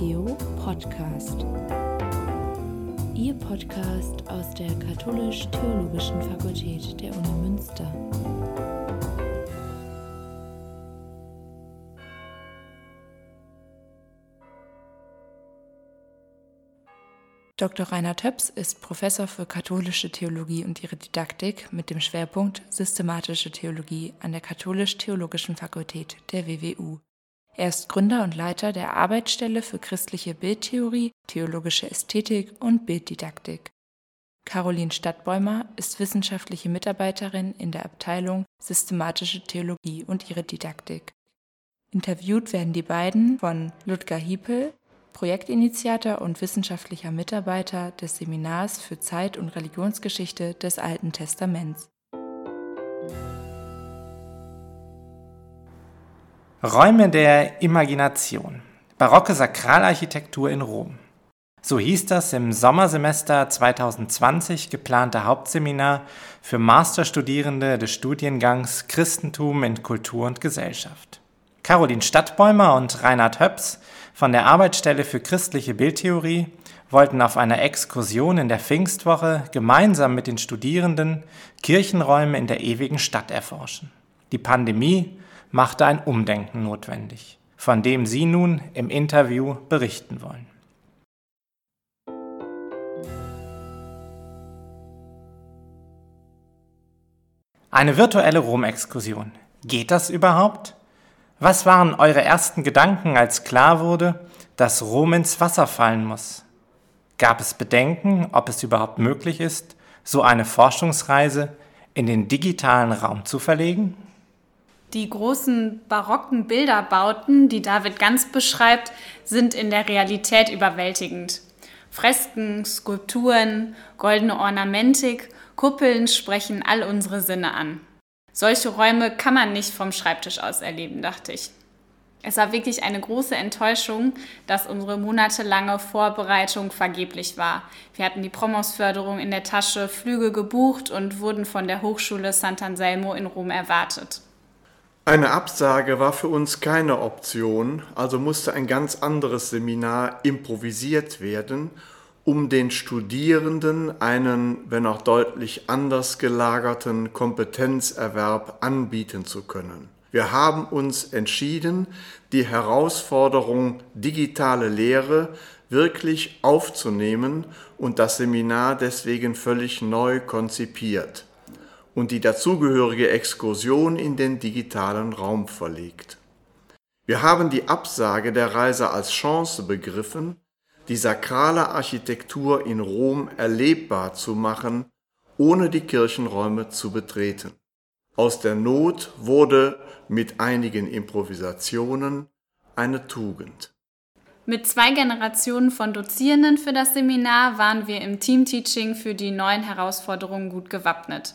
Theo Podcast. Ihr Podcast aus der Katholisch-Theologischen Fakultät der Uni Münster. Dr. Rainer Töps ist Professor für katholische Theologie und ihre Didaktik mit dem Schwerpunkt Systematische Theologie an der Katholisch-Theologischen Fakultät der WWU. Er ist Gründer und Leiter der Arbeitsstelle für christliche Bildtheorie, theologische Ästhetik und Bilddidaktik. Caroline Stadtbäumer ist wissenschaftliche Mitarbeiterin in der Abteilung Systematische Theologie und ihre Didaktik. Interviewt werden die beiden von Ludger Hiepel, Projektinitiator und wissenschaftlicher Mitarbeiter des Seminars für Zeit- und Religionsgeschichte des Alten Testaments. Räume der Imagination. Barocke Sakralarchitektur in Rom. So hieß das im Sommersemester 2020 geplante Hauptseminar für Masterstudierende des Studiengangs Christentum in Kultur und Gesellschaft. Caroline Stadtbäumer und Reinhard Höps von der Arbeitsstelle für christliche Bildtheorie wollten auf einer Exkursion in der Pfingstwoche gemeinsam mit den Studierenden Kirchenräume in der ewigen Stadt erforschen. Die Pandemie machte ein Umdenken notwendig, von dem Sie nun im Interview berichten wollen. Eine virtuelle Rom-Exkursion. Geht das überhaupt? Was waren eure ersten Gedanken, als klar wurde, dass Rom ins Wasser fallen muss? Gab es Bedenken, ob es überhaupt möglich ist, so eine Forschungsreise in den digitalen Raum zu verlegen? Die großen barocken Bilderbauten, die David Ganz beschreibt, sind in der Realität überwältigend. Fresken, Skulpturen, goldene Ornamentik, Kuppeln sprechen all unsere Sinne an. Solche Räume kann man nicht vom Schreibtisch aus erleben, dachte ich. Es war wirklich eine große Enttäuschung, dass unsere monatelange Vorbereitung vergeblich war. Wir hatten die Promosförderung in der Tasche, Flüge gebucht und wurden von der Hochschule Sant'Anselmo in Rom erwartet. Eine Absage war für uns keine Option, also musste ein ganz anderes Seminar improvisiert werden um den Studierenden einen, wenn auch deutlich anders gelagerten Kompetenzerwerb anbieten zu können. Wir haben uns entschieden, die Herausforderung digitale Lehre wirklich aufzunehmen und das Seminar deswegen völlig neu konzipiert und die dazugehörige Exkursion in den digitalen Raum verlegt. Wir haben die Absage der Reise als Chance begriffen, die sakrale Architektur in Rom erlebbar zu machen, ohne die Kirchenräume zu betreten. Aus der Not wurde mit einigen Improvisationen eine Tugend. Mit zwei Generationen von Dozierenden für das Seminar waren wir im Teamteaching für die neuen Herausforderungen gut gewappnet.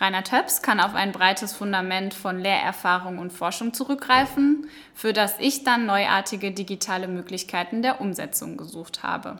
Rainer Töps kann auf ein breites Fundament von Lehrerfahrung und Forschung zurückgreifen, für das ich dann neuartige digitale Möglichkeiten der Umsetzung gesucht habe.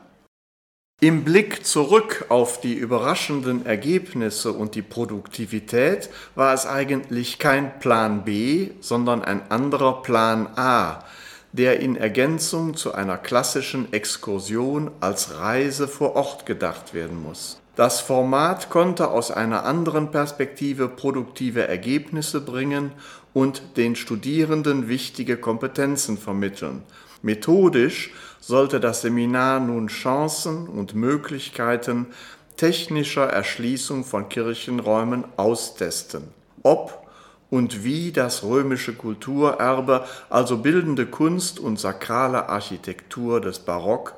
Im Blick zurück auf die überraschenden Ergebnisse und die Produktivität war es eigentlich kein Plan B, sondern ein anderer Plan A, der in Ergänzung zu einer klassischen Exkursion als Reise vor Ort gedacht werden muss. Das Format konnte aus einer anderen Perspektive produktive Ergebnisse bringen und den Studierenden wichtige Kompetenzen vermitteln. Methodisch sollte das Seminar nun Chancen und Möglichkeiten technischer Erschließung von Kirchenräumen austesten. Ob und wie das römische Kulturerbe, also bildende Kunst und sakrale Architektur des Barock,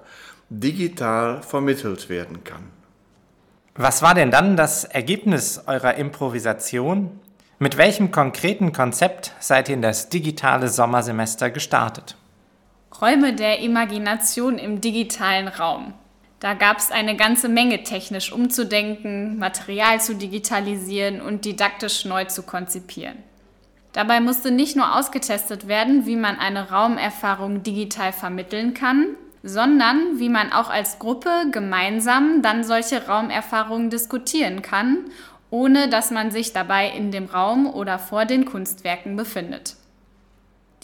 digital vermittelt werden kann. Was war denn dann das Ergebnis eurer Improvisation? Mit welchem konkreten Konzept seid ihr in das digitale Sommersemester gestartet? Räume der Imagination im digitalen Raum. Da gab es eine ganze Menge technisch umzudenken, Material zu digitalisieren und didaktisch neu zu konzipieren. Dabei musste nicht nur ausgetestet werden, wie man eine Raumerfahrung digital vermitteln kann, sondern wie man auch als Gruppe gemeinsam dann solche Raumerfahrungen diskutieren kann, ohne dass man sich dabei in dem Raum oder vor den Kunstwerken befindet.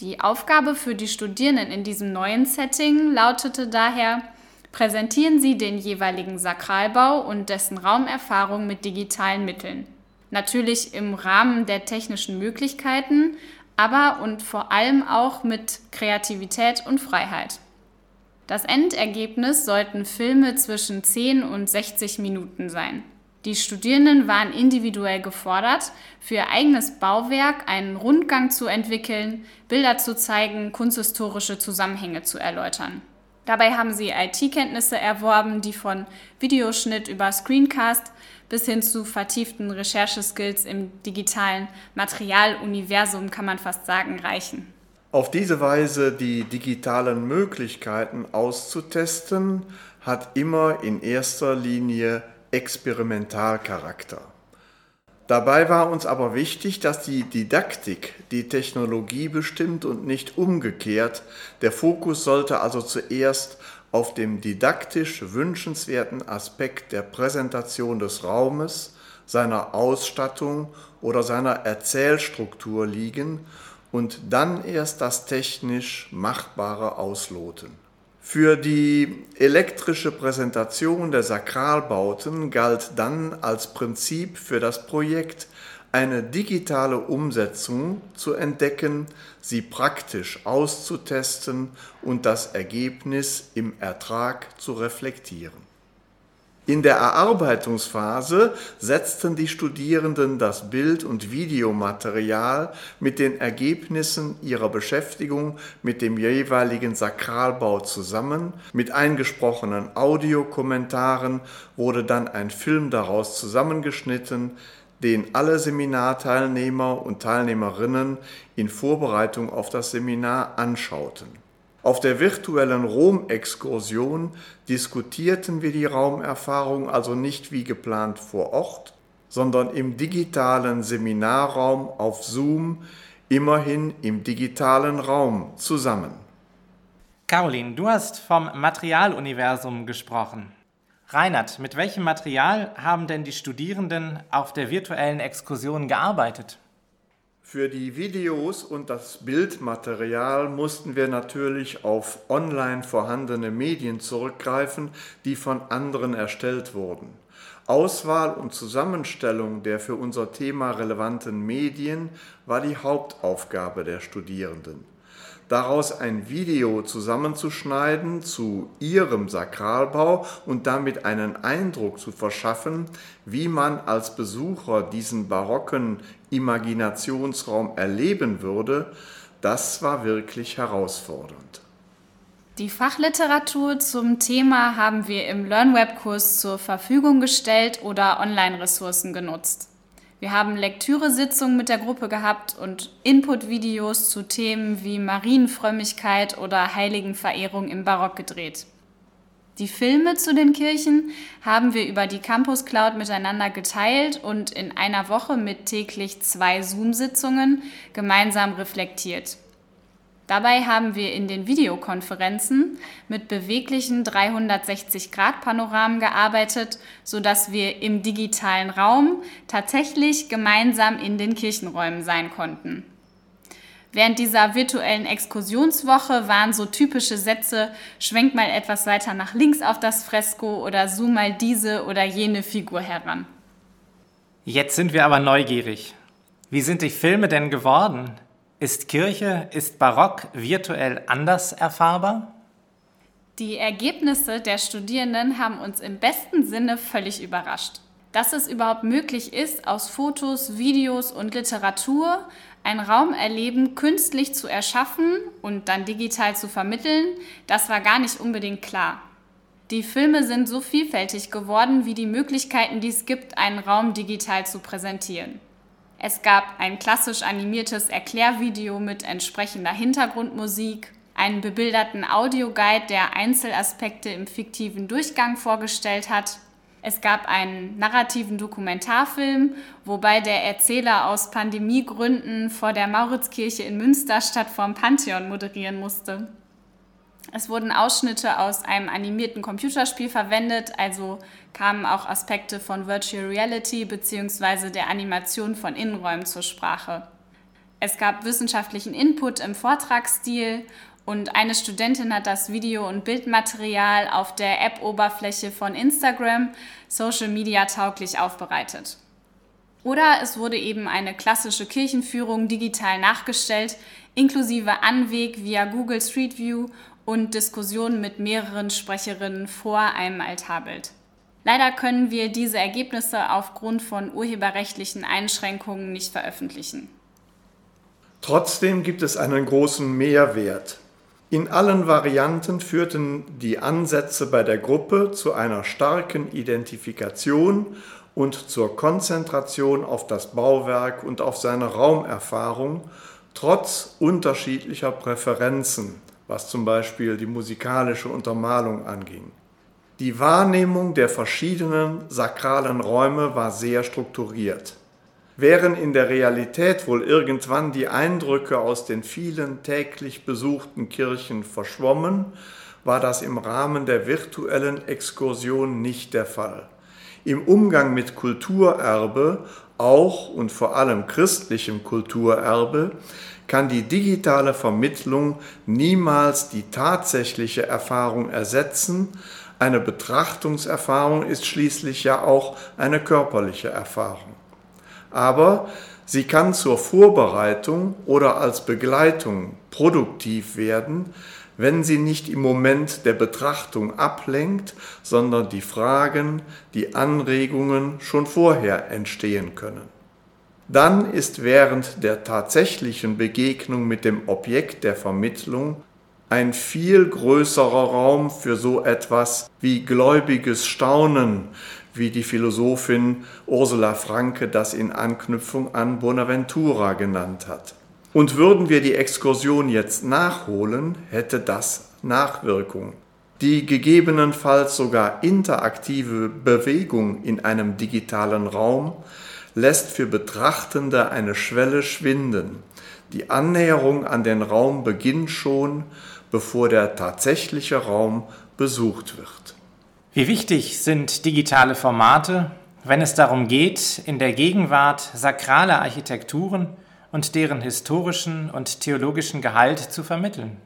Die Aufgabe für die Studierenden in diesem neuen Setting lautete daher, präsentieren Sie den jeweiligen Sakralbau und dessen Raumerfahrung mit digitalen Mitteln. Natürlich im Rahmen der technischen Möglichkeiten, aber und vor allem auch mit Kreativität und Freiheit. Das Endergebnis sollten Filme zwischen 10 und 60 Minuten sein. Die Studierenden waren individuell gefordert, für ihr eigenes Bauwerk einen Rundgang zu entwickeln, Bilder zu zeigen, kunsthistorische Zusammenhänge zu erläutern. Dabei haben sie IT-Kenntnisse erworben, die von Videoschnitt über Screencast bis hin zu vertieften Rechercheskills im digitalen Materialuniversum, kann man fast sagen, reichen. Auf diese Weise die digitalen Möglichkeiten auszutesten, hat immer in erster Linie Experimentalcharakter. Dabei war uns aber wichtig, dass die Didaktik die Technologie bestimmt und nicht umgekehrt. Der Fokus sollte also zuerst auf dem didaktisch wünschenswerten Aspekt der Präsentation des Raumes, seiner Ausstattung oder seiner Erzählstruktur liegen und dann erst das technisch Machbare ausloten. Für die elektrische Präsentation der Sakralbauten galt dann als Prinzip für das Projekt eine digitale Umsetzung zu entdecken, sie praktisch auszutesten und das Ergebnis im Ertrag zu reflektieren. In der Erarbeitungsphase setzten die Studierenden das Bild- und Videomaterial mit den Ergebnissen ihrer Beschäftigung mit dem jeweiligen Sakralbau zusammen. Mit eingesprochenen Audiokommentaren wurde dann ein Film daraus zusammengeschnitten, den alle Seminarteilnehmer und Teilnehmerinnen in Vorbereitung auf das Seminar anschauten. Auf der virtuellen Rom-Exkursion diskutierten wir die Raumerfahrung also nicht wie geplant vor Ort, sondern im digitalen Seminarraum auf Zoom, immerhin im digitalen Raum zusammen. Caroline, du hast vom Materialuniversum gesprochen. Reinhard, mit welchem Material haben denn die Studierenden auf der virtuellen Exkursion gearbeitet? Für die Videos und das Bildmaterial mussten wir natürlich auf online vorhandene Medien zurückgreifen, die von anderen erstellt wurden. Auswahl und Zusammenstellung der für unser Thema relevanten Medien war die Hauptaufgabe der Studierenden daraus ein Video zusammenzuschneiden zu ihrem Sakralbau und damit einen Eindruck zu verschaffen, wie man als Besucher diesen barocken Imaginationsraum erleben würde, das war wirklich herausfordernd. Die Fachliteratur zum Thema haben wir im LearnWeb-Kurs zur Verfügung gestellt oder Online-Ressourcen genutzt. Wir haben Lektüresitzungen mit der Gruppe gehabt und Input-Videos zu Themen wie Marienfrömmigkeit oder Heiligenverehrung im Barock gedreht. Die Filme zu den Kirchen haben wir über die Campus Cloud miteinander geteilt und in einer Woche mit täglich zwei Zoom-Sitzungen gemeinsam reflektiert. Dabei haben wir in den Videokonferenzen mit beweglichen 360-Grad-Panoramen gearbeitet, sodass wir im digitalen Raum tatsächlich gemeinsam in den Kirchenräumen sein konnten. Während dieser virtuellen Exkursionswoche waren so typische Sätze, schwenk mal etwas weiter nach links auf das Fresko oder zoom mal diese oder jene Figur heran. Jetzt sind wir aber neugierig. Wie sind die Filme denn geworden? Ist Kirche, ist Barock virtuell anders erfahrbar? Die Ergebnisse der Studierenden haben uns im besten Sinne völlig überrascht. Dass es überhaupt möglich ist, aus Fotos, Videos und Literatur ein Raumerleben künstlich zu erschaffen und dann digital zu vermitteln, das war gar nicht unbedingt klar. Die Filme sind so vielfältig geworden wie die Möglichkeiten, die es gibt, einen Raum digital zu präsentieren. Es gab ein klassisch animiertes Erklärvideo mit entsprechender Hintergrundmusik, einen bebilderten Audioguide, der Einzelaspekte im fiktiven Durchgang vorgestellt hat. Es gab einen narrativen Dokumentarfilm, wobei der Erzähler aus Pandemiegründen vor der Mauritzkirche in Münster statt vorm Pantheon moderieren musste. Es wurden Ausschnitte aus einem animierten Computerspiel verwendet, also kamen auch Aspekte von Virtual Reality bzw. der Animation von Innenräumen zur Sprache. Es gab wissenschaftlichen Input im Vortragsstil und eine Studentin hat das Video- und Bildmaterial auf der App-Oberfläche von Instagram Social Media tauglich aufbereitet. Oder es wurde eben eine klassische Kirchenführung digital nachgestellt, inklusive Anweg via Google Street View und Diskussionen mit mehreren Sprecherinnen vor einem Altarbild. Leider können wir diese Ergebnisse aufgrund von urheberrechtlichen Einschränkungen nicht veröffentlichen. Trotzdem gibt es einen großen Mehrwert. In allen Varianten führten die Ansätze bei der Gruppe zu einer starken Identifikation und zur Konzentration auf das Bauwerk und auf seine Raumerfahrung, trotz unterschiedlicher Präferenzen, was zum Beispiel die musikalische Untermalung anging. Die Wahrnehmung der verschiedenen sakralen Räume war sehr strukturiert. Während in der Realität wohl irgendwann die Eindrücke aus den vielen täglich besuchten Kirchen verschwommen, war das im Rahmen der virtuellen Exkursion nicht der Fall. Im Umgang mit Kulturerbe, auch und vor allem christlichem Kulturerbe, kann die digitale Vermittlung niemals die tatsächliche Erfahrung ersetzen. Eine Betrachtungserfahrung ist schließlich ja auch eine körperliche Erfahrung aber sie kann zur Vorbereitung oder als Begleitung produktiv werden, wenn sie nicht im Moment der Betrachtung ablenkt, sondern die Fragen, die Anregungen schon vorher entstehen können. Dann ist während der tatsächlichen Begegnung mit dem Objekt der Vermittlung ein viel größerer Raum für so etwas wie gläubiges Staunen, wie die Philosophin Ursula Franke das in Anknüpfung an Bonaventura genannt hat. Und würden wir die Exkursion jetzt nachholen, hätte das Nachwirkung. Die gegebenenfalls sogar interaktive Bewegung in einem digitalen Raum lässt für Betrachtende eine Schwelle schwinden. Die Annäherung an den Raum beginnt schon, bevor der tatsächliche Raum besucht wird. Wie wichtig sind digitale Formate, wenn es darum geht, in der Gegenwart sakrale Architekturen und deren historischen und theologischen Gehalt zu vermitteln?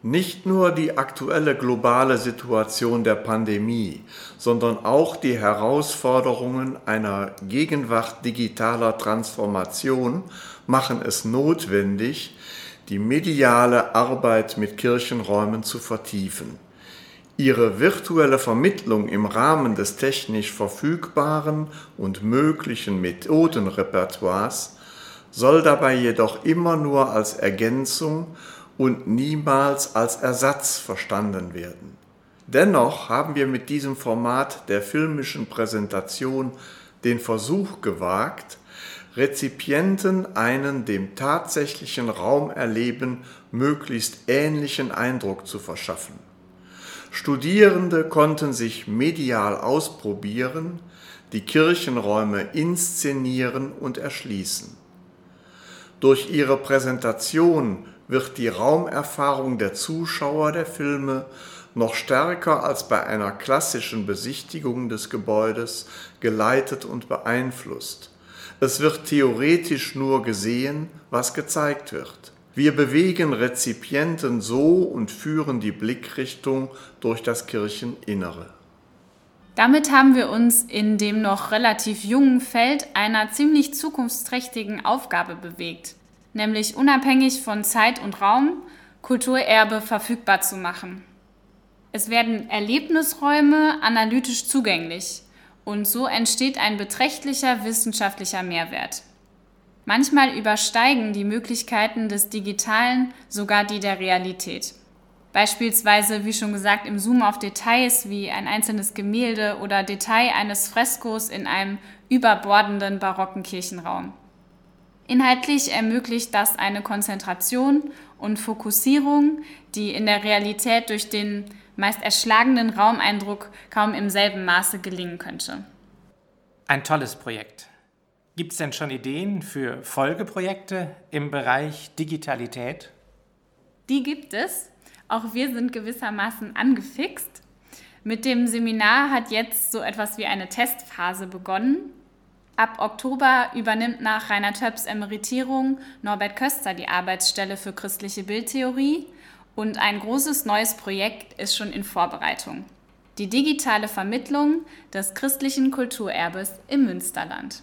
Nicht nur die aktuelle globale Situation der Pandemie, sondern auch die Herausforderungen einer Gegenwart digitaler Transformation machen es notwendig, die mediale Arbeit mit Kirchenräumen zu vertiefen. Ihre virtuelle Vermittlung im Rahmen des technisch verfügbaren und möglichen Methodenrepertoires soll dabei jedoch immer nur als Ergänzung und niemals als Ersatz verstanden werden. Dennoch haben wir mit diesem Format der filmischen Präsentation den Versuch gewagt, Rezipienten einen dem tatsächlichen Raumerleben möglichst ähnlichen Eindruck zu verschaffen. Studierende konnten sich medial ausprobieren, die Kirchenräume inszenieren und erschließen. Durch ihre Präsentation wird die Raumerfahrung der Zuschauer der Filme noch stärker als bei einer klassischen Besichtigung des Gebäudes geleitet und beeinflusst. Es wird theoretisch nur gesehen, was gezeigt wird. Wir bewegen Rezipienten so und führen die Blickrichtung durch das Kircheninnere. Damit haben wir uns in dem noch relativ jungen Feld einer ziemlich zukunftsträchtigen Aufgabe bewegt, nämlich unabhängig von Zeit und Raum Kulturerbe verfügbar zu machen. Es werden Erlebnisräume analytisch zugänglich und so entsteht ein beträchtlicher wissenschaftlicher Mehrwert. Manchmal übersteigen die Möglichkeiten des Digitalen sogar die der Realität. Beispielsweise, wie schon gesagt, im Zoom auf Details wie ein einzelnes Gemälde oder Detail eines Freskos in einem überbordenden barocken Kirchenraum. Inhaltlich ermöglicht das eine Konzentration und Fokussierung, die in der Realität durch den meist erschlagenen Raumeindruck kaum im selben Maße gelingen könnte. Ein tolles Projekt. Gibt es denn schon Ideen für Folgeprojekte im Bereich Digitalität? Die gibt es. Auch wir sind gewissermaßen angefixt. Mit dem Seminar hat jetzt so etwas wie eine Testphase begonnen. Ab Oktober übernimmt nach Rainer Töpps Emeritierung Norbert Köster die Arbeitsstelle für christliche Bildtheorie und ein großes neues Projekt ist schon in Vorbereitung. Die digitale Vermittlung des christlichen Kulturerbes im Münsterland.